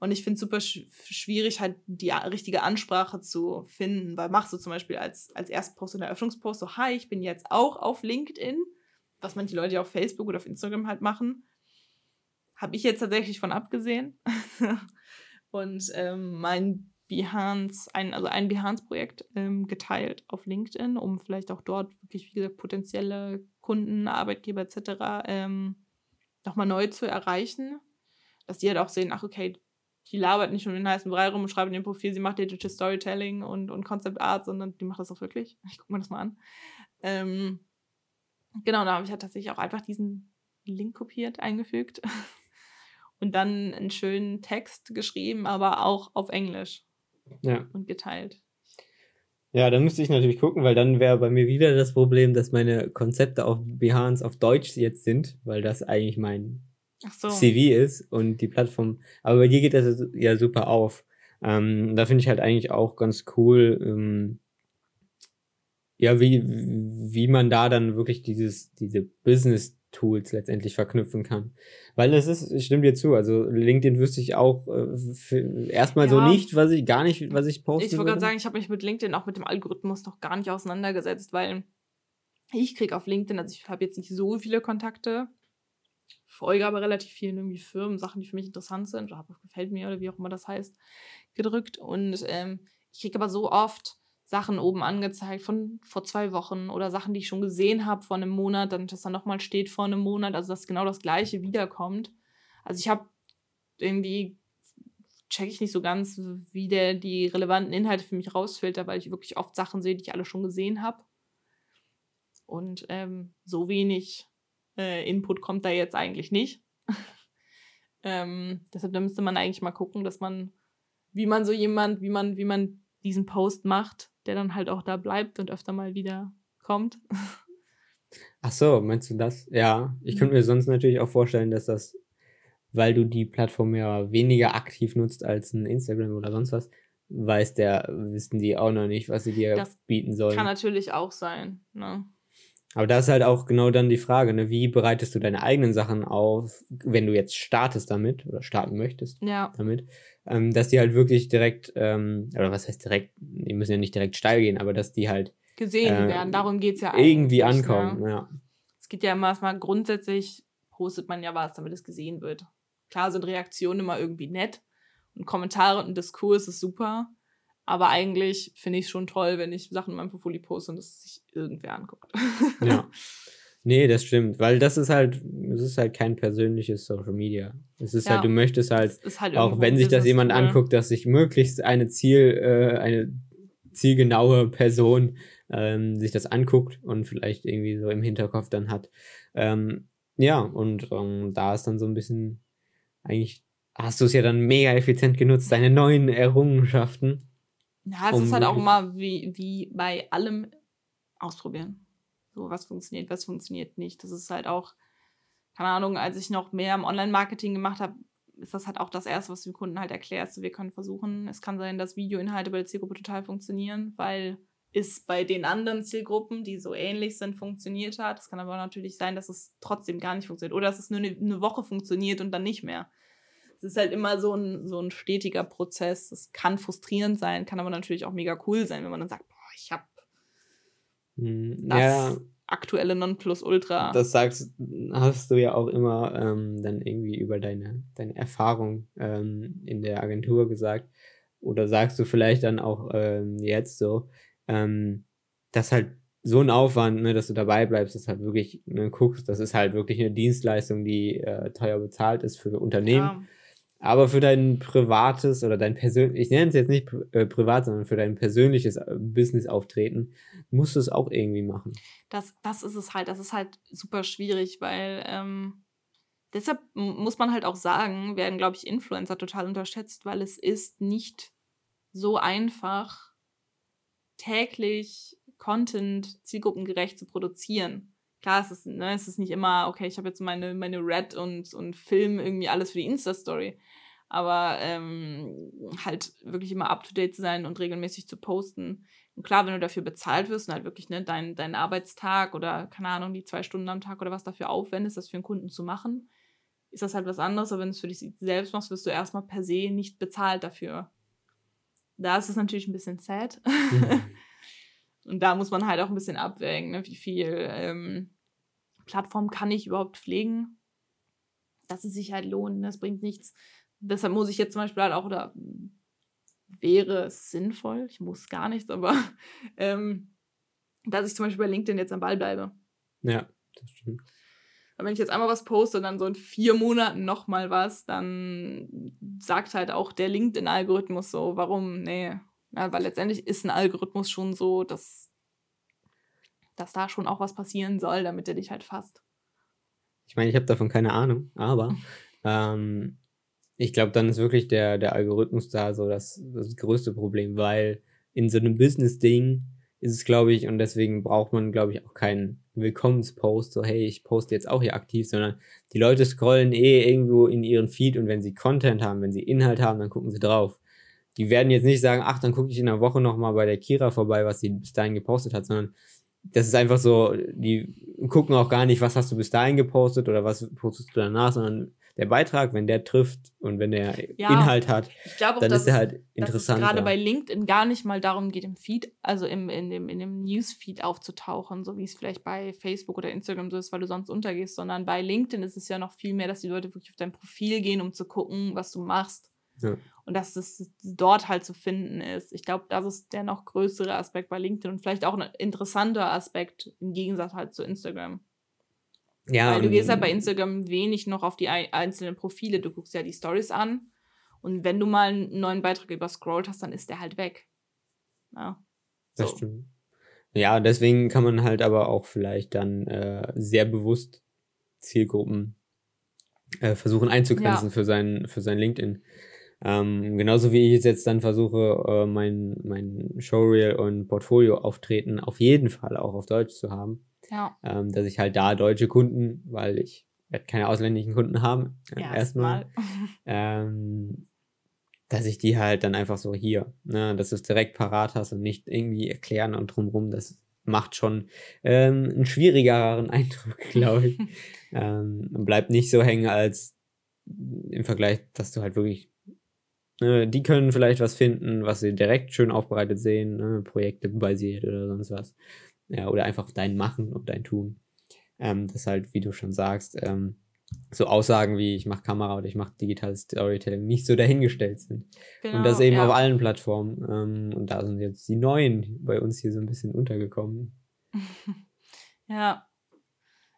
Und ich finde es super sch schwierig, halt die richtige Ansprache zu finden, weil machst du zum Beispiel als, als Erstpost und Eröffnungspost so, hi, ich bin jetzt auch auf LinkedIn, was manche Leute ja auf Facebook oder auf Instagram halt machen. Habe ich jetzt tatsächlich von abgesehen. und ähm, mein Behance, ein, also ein Behance-Projekt ähm, geteilt auf LinkedIn, um vielleicht auch dort wirklich, wie gesagt, potenzielle Kunden, Arbeitgeber etc. Ähm, nochmal neu zu erreichen. Dass die halt auch sehen, ach okay, die labert nicht nur den heißen Brei rum und schreibt in dem Profil, sie macht Digital Storytelling und, und Concept Art, sondern die macht das auch wirklich. Ich gucke mir das mal an. Ähm, genau, da habe ich halt tatsächlich auch einfach diesen Link kopiert, eingefügt und dann einen schönen Text geschrieben, aber auch auf Englisch. Ja. Und geteilt. Ja, da müsste ich natürlich gucken, weil dann wäre bei mir wieder das Problem, dass meine Konzepte auf Behance auf Deutsch jetzt sind, weil das eigentlich mein so. CV ist und die Plattform. Aber bei dir geht das ja super auf. Ähm, da finde ich halt eigentlich auch ganz cool, ähm, ja, wie, wie man da dann wirklich dieses, diese Business Tools letztendlich verknüpfen kann. Weil es ist, ich stimme dir zu, also LinkedIn wüsste ich auch äh, erstmal ja. so nicht, was ich gar nicht, was ich poste. Ich wollte gerade sagen, ich habe mich mit LinkedIn auch mit dem Algorithmus noch gar nicht auseinandergesetzt, weil ich kriege auf LinkedIn, also ich habe jetzt nicht so viele Kontakte, folge aber relativ vielen irgendwie Firmen, Sachen, die für mich interessant sind, oder gefällt mir oder wie auch immer das heißt, gedrückt. Und ähm, ich kriege aber so oft Sachen oben angezeigt von vor zwei Wochen oder Sachen, die ich schon gesehen habe vor einem Monat, dann dass da nochmal steht vor einem Monat, also dass genau das gleiche wiederkommt. Also ich habe irgendwie check ich nicht so ganz, wie der die relevanten Inhalte für mich rausfiltert, weil ich wirklich oft Sachen sehe, die ich alle schon gesehen habe. Und ähm, so wenig äh, Input kommt da jetzt eigentlich nicht. ähm, deshalb müsste man eigentlich mal gucken, dass man, wie man so jemand, wie man, wie man diesen Post macht, der dann halt auch da bleibt und öfter mal wieder kommt. Ach so, meinst du das? Ja, ich könnte mir sonst natürlich auch vorstellen, dass das, weil du die Plattform ja weniger aktiv nutzt als ein Instagram oder sonst was, weiß der, wissen die auch noch nicht, was sie dir das bieten sollen. Kann natürlich auch sein, ne? Aber da ist halt auch genau dann die Frage, ne? wie bereitest du deine eigenen Sachen auf, wenn du jetzt startest damit oder starten möchtest ja. damit, ähm, dass die halt wirklich direkt, ähm, oder was heißt direkt, die müssen ja nicht direkt steil gehen, aber dass die halt gesehen äh, werden, darum geht es ja eigentlich. Irgendwie ne? ankommen, ja. ja. Es geht ja immer erstmal grundsätzlich, postet man ja was, damit es gesehen wird. Klar sind Reaktionen immer irgendwie nett und Kommentare und Diskurs ist super, Aber eigentlich finde ich es schon toll, wenn ich Sachen in meinem Portfolio poste und das sich irgendwer anguckt. Ja. Nee, das stimmt, weil das ist halt, es ist halt kein persönliches Social Media. Es ist Ja. halt, du möchtest halt, halt auch wenn sich das jemand Tool. anguckt, dass sich möglichst eine Ziel, äh, eine zielgenaue Person ähm, sich das anguckt und vielleicht irgendwie so im Hinterkopf dann hat. Ähm, ja, und ähm, da ist dann so ein bisschen, eigentlich hast du es ja dann mega effizient genutzt, deine neuen Errungenschaften. Ja, es um ist halt auch immer wie, wie bei allem ausprobieren. So, was funktioniert, was funktioniert nicht. Das ist halt auch, keine Ahnung, als ich noch mehr im Online-Marketing gemacht habe, ist das halt auch das Erste, was du dem Kunden halt erklärst. Wir können versuchen, es kann sein, dass Videoinhalte bei der Zielgruppe total funktionieren, weil es bei den anderen Zielgruppen, die so ähnlich sind, funktioniert hat. Es kann aber natürlich sein, dass es trotzdem gar nicht funktioniert oder dass es nur eine, eine Woche funktioniert und dann nicht mehr. Es ist halt immer so ein, so ein stetiger Prozess. Es kann frustrierend sein, kann aber natürlich auch mega cool sein, wenn man dann sagt, boah, ich habe Hm, das Ja, aktuelle Nonplusultra. das sagst, hast du ja auch immer ähm, dann irgendwie über deine, deine Erfahrung ähm, in der Agentur gesagt. Oder sagst du vielleicht dann auch ähm, jetzt so, ähm, dass halt so ein Aufwand, ne, dass du dabei bleibst, dass halt wirklich ne, guckst, das ist halt wirklich eine Dienstleistung, die äh, teuer bezahlt ist für Unternehmen. Ja, Aber für dein privates oder dein persönliches, ich nenne es jetzt nicht äh, privat, sondern für dein persönliches äh, Business-Auftreten, musst du es auch irgendwie machen. das, das ist es halt. Das ist halt super schwierig, weil ähm, deshalb muss man halt auch sagen, werden, glaube ich, Influencer total unterschätzt, weil es ist nicht so einfach, täglich Content zielgruppengerecht zu produzieren. Klar, es ist, ne, es ist nicht immer, okay, ich habe jetzt meine, meine Red und, und Film irgendwie alles für die Insta-Story. Aber ähm, halt wirklich immer up-to-date zu sein und regelmäßig zu posten. Und klar, wenn du dafür bezahlt wirst und halt wirklich ne, deinen dein Arbeitstag oder, keine Ahnung, die zwei Stunden am Tag oder was dafür aufwendest, das für einen Kunden zu machen, ist das halt was anderes. Aber wenn du es für dich selbst machst, wirst du erstmal per se nicht bezahlt dafür. Da ist es natürlich ein bisschen sad. Und da muss man halt auch ein bisschen abwägen, ne? wie viel ähm, Plattform kann ich überhaupt pflegen, dass es sich halt lohnt. Ne? Es bringt nichts. Deshalb muss ich jetzt zum Beispiel halt auch, oder wäre es sinnvoll, ich muss gar nichts, aber ähm, dass ich zum Beispiel bei LinkedIn jetzt am Ball bleibe. Ja, das stimmt. Weil wenn ich jetzt einmal was poste und dann so in vier Monaten nochmal was, dann sagt halt auch der LinkedIn-Algorithmus so, warum? Nee. Ja, weil letztendlich ist ein Algorithmus schon so, dass, dass da schon auch was passieren soll, damit er dich halt fasst. Ich meine, ich habe davon keine Ahnung, aber ähm, ich glaube, dann ist wirklich der, der Algorithmus da so das, das größte Problem, weil in so einem Business-Ding ist es, glaube ich, und deswegen braucht man, glaube ich, auch keinen Willkommenspost, so hey, ich poste jetzt auch hier aktiv, sondern die Leute scrollen eh irgendwo in ihren Feed und wenn sie Content haben, wenn sie Inhalt haben, dann gucken sie drauf. Die werden jetzt nicht sagen, ach, dann gucke ich in einer Woche nochmal bei der Kira vorbei, was sie bis dahin gepostet hat, sondern das ist einfach so, die gucken auch gar nicht, was hast du bis dahin gepostet oder was postest du danach, sondern der Beitrag, wenn der trifft und wenn der Ja, Inhalt hat, auch, dann ist er es- halt interessant. gerade bei LinkedIn gar nicht mal darum geht, im Feed, also im, in, dem, in dem Newsfeed aufzutauchen, so wie es vielleicht bei Facebook oder Instagram so ist, weil du sonst untergehst, sondern bei LinkedIn ist es ja noch viel mehr, dass die Leute wirklich auf dein Profil gehen, um zu gucken, was du machst. Ja. Und dass es dort halt zu finden ist. Ich glaube, das ist der noch größere Aspekt bei LinkedIn und vielleicht auch ein interessanter Aspekt im Gegensatz halt zu Instagram. ja, Weil du gehst halt bei Instagram wenig noch auf die ei- einzelnen Profile. Du guckst ja die Stories an und wenn du mal einen neuen Beitrag überscrollt hast, dann ist der halt weg. Ja. Das So. stimmt. Ja, deswegen kann man halt aber auch vielleicht dann äh, sehr bewusst Zielgruppen äh, versuchen einzugrenzen Ja. für sein, für sein LinkedIn. Ähm, genauso wie ich es jetzt dann versuche, äh, mein, mein Showreel und Portfolio-Auftreten auf jeden Fall auch auf Deutsch zu haben. Ja, Ähm, dass ich halt da deutsche Kunden, weil ich werde keine ausländischen Kunden haben, äh, erstmal, erstmal. ähm, dass ich die halt dann einfach so hier, ne, dass du es direkt parat hast und nicht irgendwie erklären und drumrum, das macht schon ähm, einen schwierigeren Eindruck, glaube ich. ähm, und bleibt nicht so hängen als im Vergleich, dass du halt wirklich, ne, die können vielleicht was finden, was sie direkt schön aufbereitet sehen, ne, Projekte basiert oder sonst was. Ja, oder einfach dein Machen und dein Tun. Ähm, das halt, wie du schon sagst, ähm, so Aussagen wie ich mache Kamera oder ich mache digitales Storytelling nicht so dahingestellt sind. Genau, und das eben ja. auf allen Plattformen. Ähm, und da sind jetzt die neuen bei uns hier so ein bisschen untergekommen. Ja.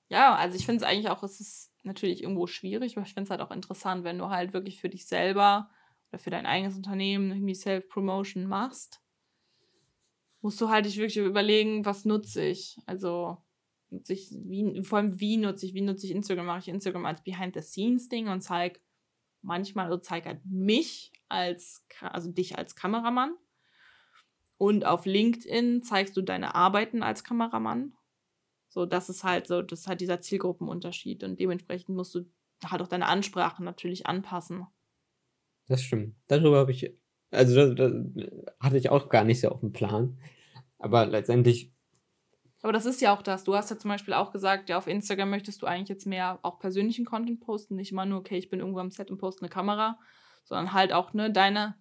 Ja, also ich finde es eigentlich auch, es ist natürlich irgendwo schwierig, aber ich finde es halt auch interessant, wenn du halt wirklich für dich selber oder für dein eigenes Unternehmen irgendwie Self-Promotion machst, musst du halt dich wirklich überlegen, was nutze ich. Also nutze ich, wie, vor allem wie nutze ich, wie nutze ich Instagram? Mache ich Instagram als Behind-the-Scenes-Ding und zeige manchmal, also zeige halt mich als, also dich als Kameramann. Und auf LinkedIn zeigst du deine Arbeiten als Kameramann. So, das ist halt so, das ist halt dieser Zielgruppenunterschied. Und dementsprechend musst du halt auch deine Ansprache natürlich anpassen. Das stimmt. Darüber habe ich, also das, das hatte ich auch gar nicht so auf dem Plan. Aber letztendlich, Aber das ist ja auch das. Du hast ja zum Beispiel auch gesagt, ja, auf Instagram möchtest du eigentlich jetzt mehr auch persönlichen Content posten. Nicht immer nur, okay, ich bin irgendwo am Set und poste eine Kamera, sondern halt auch, ne, deine,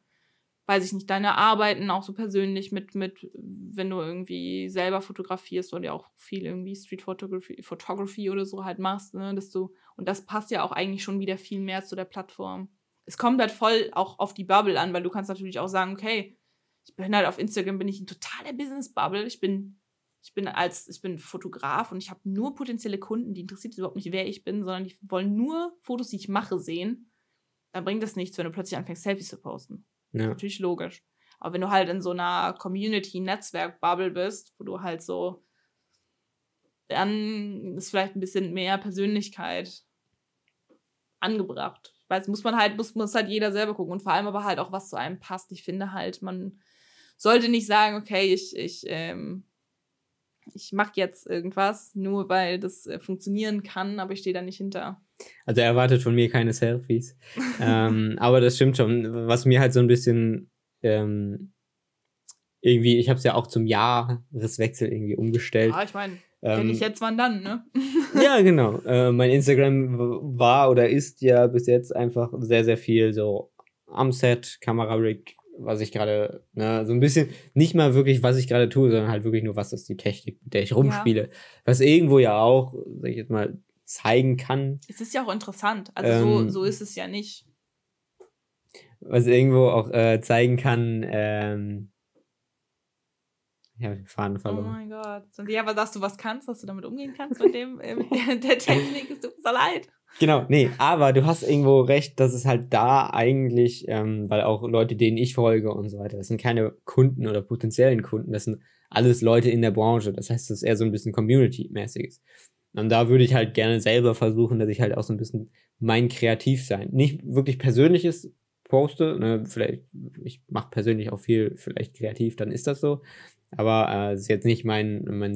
weiß ich nicht, deine Arbeiten auch so persönlich mit, mit, wenn du irgendwie selber fotografierst oder ja auch viel irgendwie Street Photography, Photography oder so halt machst, ne, dass du, und das passt ja auch eigentlich schon wieder viel mehr zu der Plattform. Es kommt halt voll auch auf die Bubble an, weil du kannst natürlich auch sagen, okay, ich bin halt auf Instagram, bin ich ein totaler Business-Bubble, ich bin ich bin als ich bin Fotograf und ich habe nur potenzielle Kunden, die interessiert es überhaupt nicht, wer ich bin, sondern die wollen nur Fotos, die ich mache, sehen. Dann bringt das nichts, wenn du plötzlich anfängst, Selfies zu posten. ja, Natürlich logisch. Aber wenn du halt in so einer Community-Netzwerk-Bubble bist, wo du halt so, dann ist vielleicht ein bisschen mehr Persönlichkeit angebracht. Weiß, muss man halt, muss, muss halt jeder selber gucken. Und vor allem aber halt auch, was zu einem passt. Ich finde halt, man sollte nicht sagen, okay, ich, ich, ähm, ich mache jetzt irgendwas, nur weil das äh, funktionieren kann, aber ich stehe da nicht hinter. also er erwartet von mir keine Selfies. ähm, aber das stimmt schon. Was mir halt so ein bisschen ähm, irgendwie, ich habe es ja auch zum Jahreswechsel irgendwie umgestellt. Ja, ich meine, wenn Ähm, nicht jetzt, wann dann, ne? ja, genau. Äh, mein Instagram war oder ist ja bis jetzt einfach sehr, sehr viel so am Set, Kamera-Rig, was ich gerade, ne, so ein bisschen, nicht mal wirklich, was ich gerade tue, sondern halt wirklich nur, was ist die Technik, mit der ich rumspiele. Was irgendwo ja auch, sag ich jetzt mal, zeigen kann, Es ist ja auch interessant. Also so, Ähm, so ist es ja nicht. was irgendwo auch äh, zeigen kann, ähm, ich habe den Faden Oh verloren. mein Gott. Und ja, aber dass du was kannst, dass du damit umgehen kannst mit dem, äh, mit der, Technik, es tut mir so leid. Genau, nee, aber du hast irgendwo recht, dass es halt da eigentlich, ähm, weil auch Leute, denen ich folge und so weiter, das sind keine Kunden oder potenziellen Kunden, das sind alles Leute in der Branche. Das heißt, das ist eher so ein bisschen Community-mäßiges. Und da würde ich halt gerne selber versuchen, dass ich halt auch so ein bisschen mein Kreativsein, nicht wirklich Persönliches poste, ne, vielleicht, ich mache persönlich auch viel vielleicht kreativ, dann ist das so. Aber äh, es ist jetzt nicht mein, mein,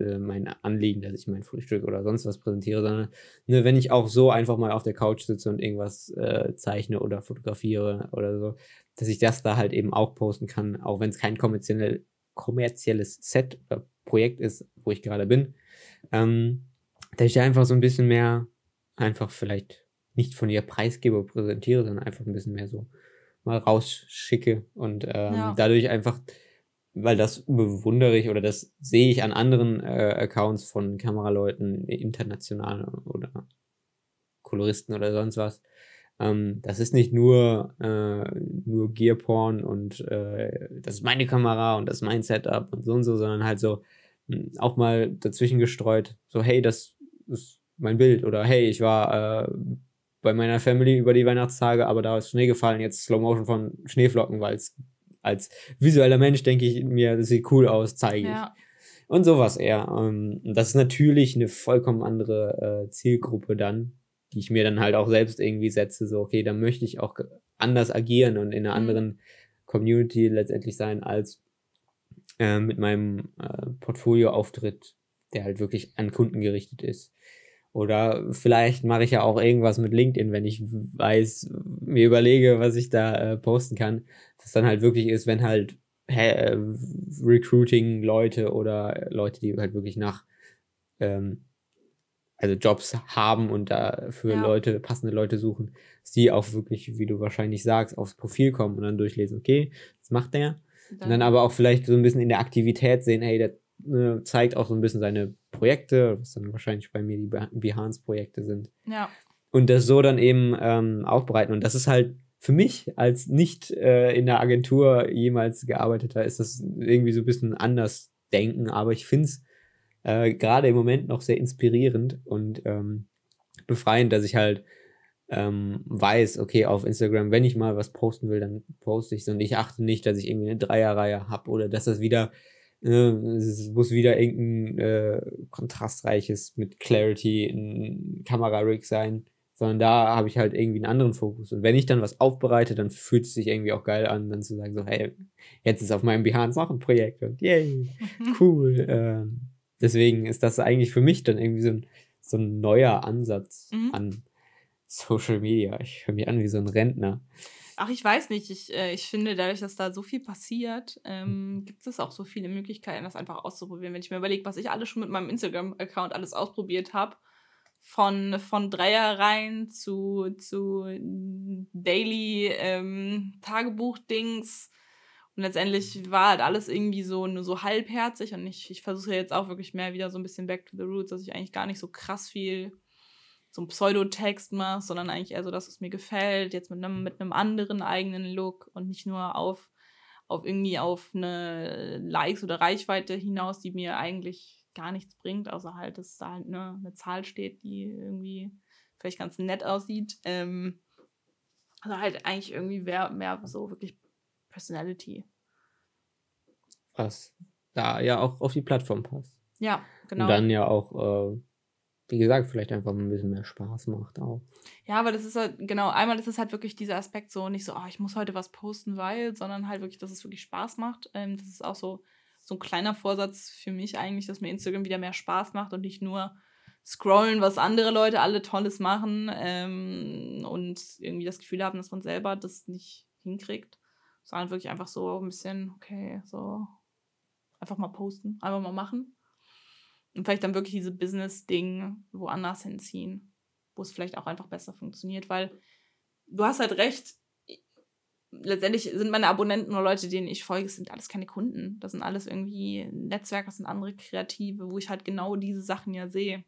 äh, mein Anliegen, dass ich mein Frühstück oder sonst was präsentiere, sondern ne, wenn ich auch so einfach mal auf der Couch sitze und irgendwas äh, zeichne oder fotografiere oder so, dass ich das da halt eben auch posten kann, auch wenn es kein kommerzielle, kommerzielles Set oder Projekt ist, wo ich gerade bin, ähm, dass ich da einfach so ein bisschen mehr einfach vielleicht nicht von ihr preisgebe, präsentiere, sondern einfach ein bisschen mehr so mal rausschicke und ähm, Ja. dadurch einfach, weil das bewundere ich oder das sehe ich an anderen äh, Accounts von Kameraleuten, international oder Koloristen oder sonst was. Ähm, das ist nicht nur, äh, nur Gearporn und äh, das ist meine Kamera und das ist mein Setup und so und so, sondern halt so mh, auch mal dazwischen gestreut, so hey, das ist mein Bild oder hey, ich war äh, bei meiner Family über die Weihnachtstage, aber da ist Schnee gefallen, jetzt Slow Motion von Schneeflocken, weil es als visueller Mensch denke ich mir, das sieht cool aus, zeige ich. Ja. Und sowas eher. Ähm, und das ist natürlich eine vollkommen andere äh, Zielgruppe dann, die ich mir dann halt auch selbst irgendwie setze. So, okay, da möchte ich auch anders agieren und in einer Mhm. anderen Community letztendlich sein, als äh, mit meinem äh, Portfolio-Auftritt, der halt wirklich an Kunden gerichtet ist. Oder vielleicht mache ich ja auch irgendwas mit LinkedIn, wenn ich weiß, mir überlege, was ich da äh, posten kann. Das dann halt wirklich ist, wenn halt äh, Recruiting-Leute oder Leute, die halt wirklich nach ähm, also Jobs haben und da für Ja. Leute, passende Leute suchen, dass die auch wirklich, wie du wahrscheinlich sagst, aufs Profil kommen und dann durchlesen, okay, was macht der? Und dann aber auch vielleicht so ein bisschen in der Aktivität sehen, hey, der ne, zeigt auch so ein bisschen seine Projekte, was dann wahrscheinlich bei mir die Beh- Behance-Projekte sind. ja. und das so dann eben ähm, aufbereiten. Und das ist halt für mich als nicht äh, in der Agentur jemals gearbeiteter, ist das irgendwie so ein bisschen anders denken. Aber ich finde es äh, gerade im Moment noch sehr inspirierend und ähm, befreiend, dass ich halt ähm, weiß, okay, auf Instagram, wenn ich mal was posten will, dann poste ich es und ich achte nicht, dass ich irgendwie eine Dreierreihe habe oder dass das wieder, es muss wieder irgendein äh, kontrastreiches mit Clarity ein Kamera-Rig sein, sondern da habe ich halt irgendwie einen anderen Fokus. Und wenn ich dann was aufbereite, dann fühlt es sich irgendwie auch geil an, dann zu sagen so, hey, jetzt ist auf meinem Behance noch ein Projekt und yay, cool. äh, deswegen ist das eigentlich für mich dann irgendwie so ein, so ein neuer Ansatz mhm. an Social Media. Ich höre mich an wie so ein Rentner. Ach, ich weiß nicht. Ich, äh, ich finde, dadurch, dass da so viel passiert, ähm, gibt es auch so viele Möglichkeiten, das einfach auszuprobieren. Wenn ich mir überlege, was ich alles schon mit meinem Instagram-Account alles ausprobiert habe, von, von Dreierreihen zu, zu Daily ähm. Und letztendlich war halt alles irgendwie so nur so halbherzig. Und ich, ich versuche jetzt auch wirklich mehr wieder so ein bisschen back to the roots, dass ich eigentlich gar nicht so krass viel so einen Pseudotext mache, sondern eigentlich eher so, dass es mir gefällt, jetzt mit einem, mit einem anderen eigenen Look und nicht nur auf, auf irgendwie auf eine Likes oder Reichweite hinaus, die mir eigentlich gar nichts bringt, außer halt, dass da halt eine, eine Zahl steht, die irgendwie vielleicht ganz nett aussieht. Ähm, also halt eigentlich irgendwie mehr, mehr so wirklich Personality. Was da ja auch auf die Plattform passt. Ja, genau. Und dann ja auch äh, wie gesagt, vielleicht einfach ein bisschen mehr Spaß macht auch. Ja, aber das ist halt, genau, einmal ist es halt wirklich dieser Aspekt so, nicht so, oh, ich muss heute was posten, weil, sondern halt wirklich, dass es wirklich Spaß macht. Ähm, das ist auch so, so ein kleiner Vorsatz für mich eigentlich, dass mir Instagram wieder mehr Spaß macht und nicht nur scrollen, was andere Leute alle Tolles machen ähm, und irgendwie das Gefühl haben, dass man selber das nicht hinkriegt, sondern wirklich einfach so ein bisschen, okay, so einfach mal posten, einfach mal machen und vielleicht dann wirklich diese Business-Ding woanders hinziehen, wo es vielleicht auch einfach besser funktioniert, weil du hast halt recht, letztendlich sind meine Abonnenten oder Leute, denen ich folge, sind alles keine Kunden. Das sind alles irgendwie Netzwerke, das sind andere Kreative, wo ich halt genau diese Sachen ja sehe.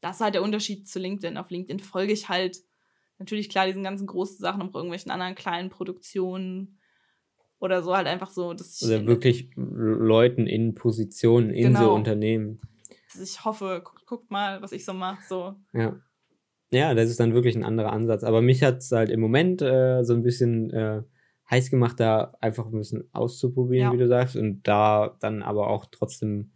Das ist halt der Unterschied zu LinkedIn. Auf LinkedIn folge ich halt natürlich klar diesen ganzen großen Sachen, auch irgendwelchen anderen kleinen Produktionen, oder so halt einfach so, dass ich. Oder wirklich Leuten in Positionen in genau. so Unternehmen. Ich hoffe, guckt, guckt mal, was ich so mache. So. Ja. Ja, das ist dann wirklich ein anderer Ansatz. Aber mich hat es halt im Moment äh, so ein bisschen äh, heiß gemacht, da einfach ein bisschen auszuprobieren, ja. wie du sagst. Und da dann aber auch trotzdem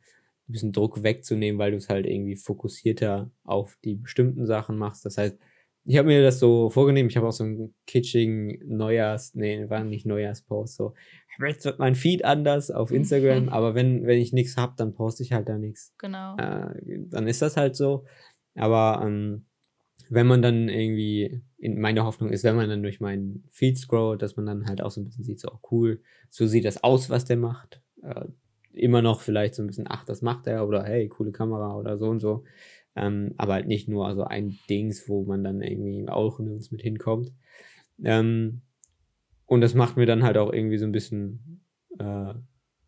ein bisschen Druck wegzunehmen, weil du es halt irgendwie fokussierter auf die bestimmten Sachen machst. Das heißt, ich habe mir das so vorgenommen, ich habe auch so einen kitschigen Neujahrs, nee, war nicht Neujahrspost, so, jetzt wird mein Feed anders auf Instagram, mhm. aber wenn, wenn ich nichts habe, dann poste ich halt da nichts. Genau. Äh, dann ist das halt so. Aber ähm, wenn man dann irgendwie, in meine Hoffnung ist, wenn man dann durch meinen Feed scrollt, dass man dann halt auch so ein bisschen sieht, so oh, cool, so sieht das aus, was der macht. Äh, immer noch vielleicht so ein bisschen, ach, das macht er oder hey, coole Kamera oder so und so. Ähm, aber halt nicht nur also ein Dings, wo man dann irgendwie auch nirgends mit hinkommt. Ähm, und das macht mir dann halt auch irgendwie so ein bisschen äh,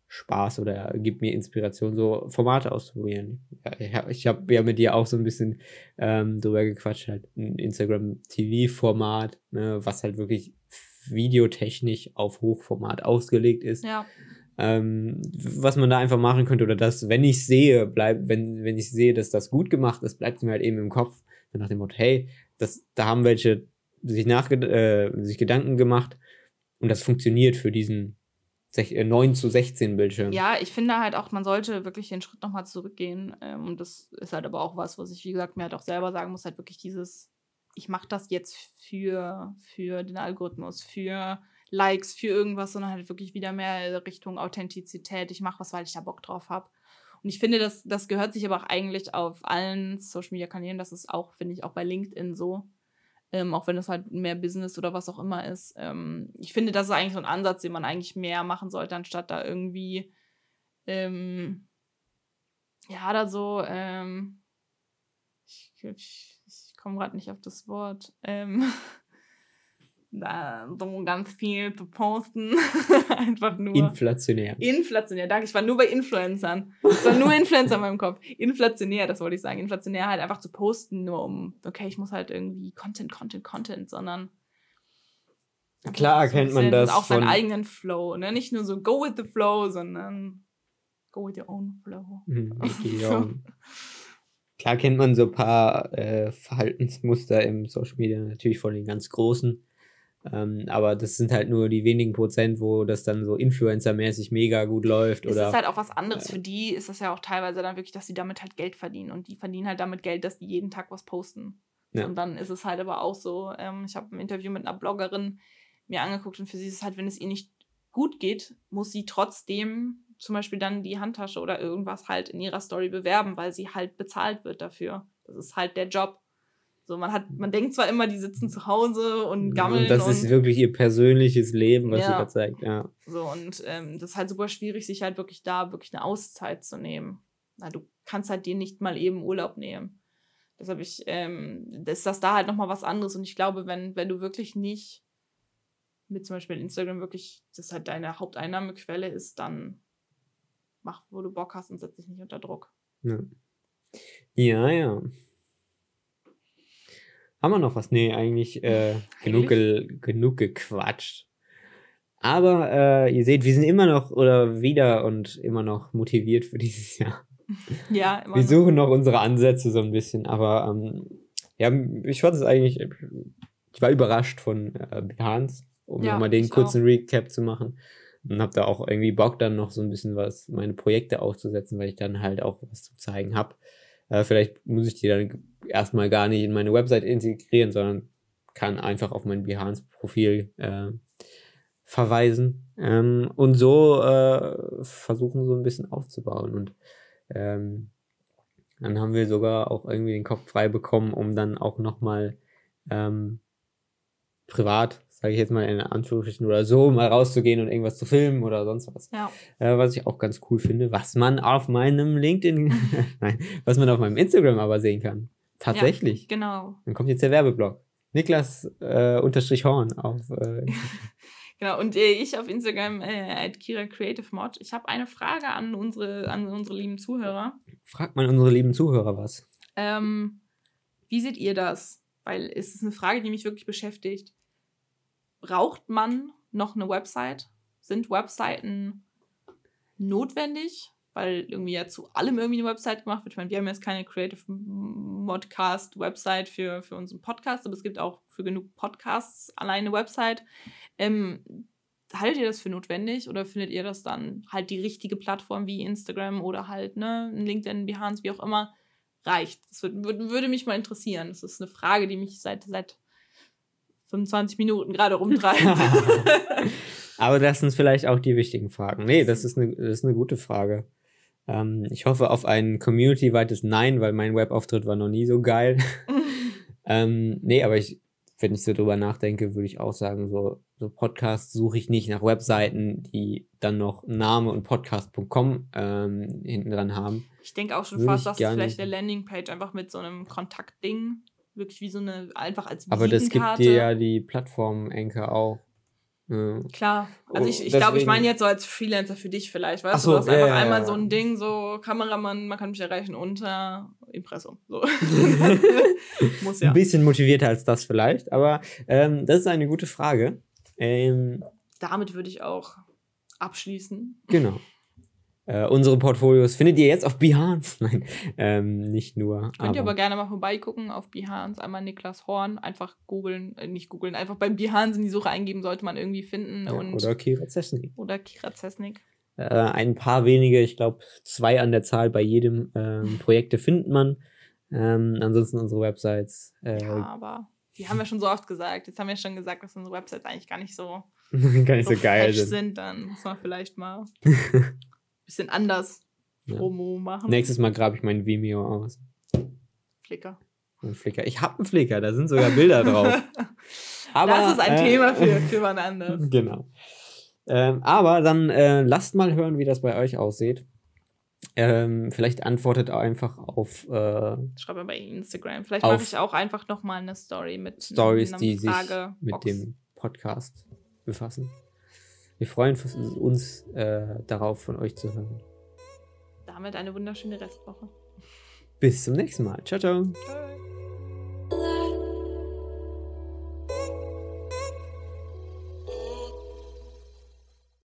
Spaß oder gibt mir Inspiration, so Formate auszuprobieren. Ich habe ja mit dir auch so ein bisschen ähm, drüber gequatscht, halt ein Instagram-TV-Format, ne, was halt wirklich videotechnisch auf Hochformat ausgelegt ist. Ja ähm, was man da einfach machen könnte oder das, wenn ich sehe, bleibt, wenn, wenn ich sehe, dass das gut gemacht ist, bleibt es mir halt eben im Kopf, nach dem Motto, hey, das, da haben welche sich, äh, sich Gedanken gemacht und das funktioniert für diesen 9 äh, zu 16 Bildschirm. Ja, ich finde halt auch, man sollte wirklich den Schritt nochmal zurückgehen. Ähm, und das ist halt aber auch was, was ich, wie gesagt, mir halt auch selber sagen muss, halt wirklich dieses, ich mache das jetzt für, für den Algorithmus, für Likes für irgendwas, sondern halt wirklich wieder mehr Richtung Authentizität. Ich mache was, weil ich da Bock drauf habe. Und ich finde, das, das gehört sich aber auch eigentlich auf allen Social Media Kanälen. Das ist auch, finde ich, auch bei LinkedIn so. Ähm, auch wenn das halt mehr Business oder was auch immer ist. Ähm, ich finde, das ist eigentlich so ein Ansatz, den man eigentlich mehr machen sollte, anstatt da irgendwie, ähm, ja, da so, ähm, ich, ich, ich komme gerade nicht auf das Wort. Da so ganz viel zu posten. Einfach nur. Inflationär. Inflationär, danke. Ich war nur bei Influencern. Ich war nur Influencer in meinem Kopf. Inflationär, das wollte ich sagen. Inflationär halt einfach zu posten, nur um, okay, ich muss halt irgendwie Content, Content, Content, sondern. Klar so kennt man das Auch seinen eigenen Flow, ne? Nicht nur so go with the flow, sondern go with your own flow. Mhm, ja. Klar kennt man so ein paar äh, Verhaltensmuster im Social Media, natürlich von den ganz Großen. Ähm, aber das sind halt nur die wenigen Prozent, wo das dann so Influencer-mäßig mega gut läuft. Es Oder ist halt auch was anderes. Für die ist das ja auch teilweise dann wirklich, dass sie damit halt Geld verdienen. Und die verdienen halt damit Geld, dass die jeden Tag was posten. Ja. Und dann ist es halt aber auch so, ähm, ich habe ein Interview mit einer Bloggerin mir angeguckt und für sie ist es halt, wenn es ihr nicht gut geht, muss sie trotzdem zum Beispiel dann die Handtasche oder irgendwas halt in ihrer Story bewerben, weil sie halt bezahlt wird dafür. Das ist halt der Job. So, man hat, man denkt zwar immer, die sitzen zu Hause und gammeln und das ist wirklich ihr persönliches Leben, was sie Ja. gerade zeigt. Ja. so, und ähm, das ist halt super schwierig, sich halt wirklich da wirklich eine Auszeit zu nehmen. Na, du kannst halt dir nicht mal eben Urlaub nehmen. Deshalb ich, ähm, ist das da halt nochmal was anderes. Und ich glaube, wenn, wenn du wirklich nicht mit zum Beispiel Instagram wirklich, das halt deine Haupteinnahmequelle ist, dann mach, wo du Bock hast und setz dich nicht unter Druck. Ja. ja, ja. Haben wir noch was? Nee, eigentlich äh, genug, ge genug gequatscht. Aber äh, ihr seht, wir sind immer noch oder wieder und immer noch motiviert für dieses Jahr. Ja, immer Wir noch. suchen noch unsere Ansätze so ein bisschen, aber ähm, ja, ich fand es eigentlich, ich war überrascht von äh, Behance, um Ja, nochmal den kurzen Recap zu machen. Und habe da auch irgendwie Bock, dann noch so ein bisschen was, meine Projekte aufzusetzen, weil ich dann halt auch was zu zeigen habe. Äh, vielleicht muss ich die dann erstmal gar nicht in meine Website integrieren, sondern kann einfach auf mein Behance-Profil äh, verweisen ähm, und so äh, versuchen, so ein bisschen aufzubauen. Und ähm, dann haben wir sogar auch irgendwie den Kopf frei bekommen, um dann auch nochmal ähm, privat, sage ich jetzt mal in Anführungsstrichen oder so, mal rauszugehen und irgendwas zu filmen oder sonst was. Ja. Äh, was ich auch ganz cool finde, was man auf meinem LinkedIn, nein, was man auf meinem Instagram aber sehen kann. Tatsächlich. Genau. Dann kommt jetzt der Werbeblock. Niklas äh, unterstrich Horn auf äh, Genau, und äh, ich auf Instagram äh, at Kira Creative Mod. Ich habe eine Frage an unsere, an unsere lieben Zuhörer. Fragt mal unsere lieben Zuhörer was. Ähm, wie seht ihr das? Weil es ist eine Frage, die mich wirklich beschäftigt. Braucht man noch eine Website? Sind Webseiten notwendig? Weil irgendwie ja zu allem irgendwie eine Website gemacht wird. Ich meine, wir haben jetzt keine Creative Modcast Website für, für unseren Podcast, aber es gibt auch für genug Podcasts alleine eine Website. Ähm, haltet ihr das für notwendig oder findet ihr das dann halt die richtige Plattform wie Instagram oder halt ne, LinkedIn, Behance, wie auch immer, reicht? Das würd, würd, würde mich mal interessieren. Das ist eine Frage, die mich seit, seit 25 Minuten gerade rumtreibt. Aber das sind vielleicht auch die wichtigen Fragen. Nee, das ist eine, das ist eine gute Frage. Ähm, ich hoffe auf ein community-weites Nein, weil mein Webauftritt war noch nie so geil. ähm, nee, aber ich, wenn ich so drüber nachdenke, würde ich auch sagen, so, so Podcasts suche ich nicht nach Webseiten, die dann noch Name und podcast.com ähm, hinten dran haben. ich denke auch schon Würde fast, dass vielleicht eine Landingpage einfach mit so einem Kontaktding, wirklich wie so eine, einfach als Aber das gibt Visitenkarte. dir ja die Plattform Enker auch. Ja. Klar. Also ich, ich glaube, ich meine jetzt so als Freelancer für dich vielleicht, weißt Ach du, so, du hast ja, einfach ja, einmal ja. so ein Ding, so Kameramann, man kann mich erreichen unter Impressum. So. Muss ja. Ein bisschen motivierter als das vielleicht, aber ähm, das ist eine gute Frage. Ähm, Damit würde ich auch abschließen. genau. Äh, unsere Portfolios findet ihr jetzt auf Behance. Nein, ähm, nicht nur. Könnt ihr aber gerne mal vorbeigucken auf Behance, einmal Niklas Horn, einfach googeln, äh, nicht googeln, einfach bei Behance in die Suche eingeben, sollte man irgendwie finden. ja, und, oder Kira Zesnik. oder Kira Zesnik. Äh, ein paar wenige, ich glaube zwei an der Zahl bei jedem ähm, Projekte findet man. Ähm, ansonsten unsere Websites. Äh, Ja, aber die haben wir schon so oft gesagt. Jetzt haben wir schon gesagt, dass unsere Websites eigentlich gar nicht so, gar nicht so, geil fresh sind. sind. Dann muss man vielleicht mal bisschen anders Ja. Promo machen. Nächstes Mal grabe ich mein Vimeo aus. Flickr. Ein Flickr. Ich habe einen Flickr, da sind sogar Bilder drauf. Aber, das ist ein äh, Thema für, für wann anders. Genau. Ähm, aber dann äh, lasst mal hören, wie das bei euch aussieht. Ähm, vielleicht antwortet einfach auf äh, Schreib mal bei Instagram. Vielleicht mache ich auch einfach nochmal eine Story mit Stories, die sich mit dem Podcast befassen. Wir freuen uns äh, darauf, von euch zu hören. Damit eine wunderschöne Restwoche. Bis zum nächsten Mal. Ciao, ciao. Ciao.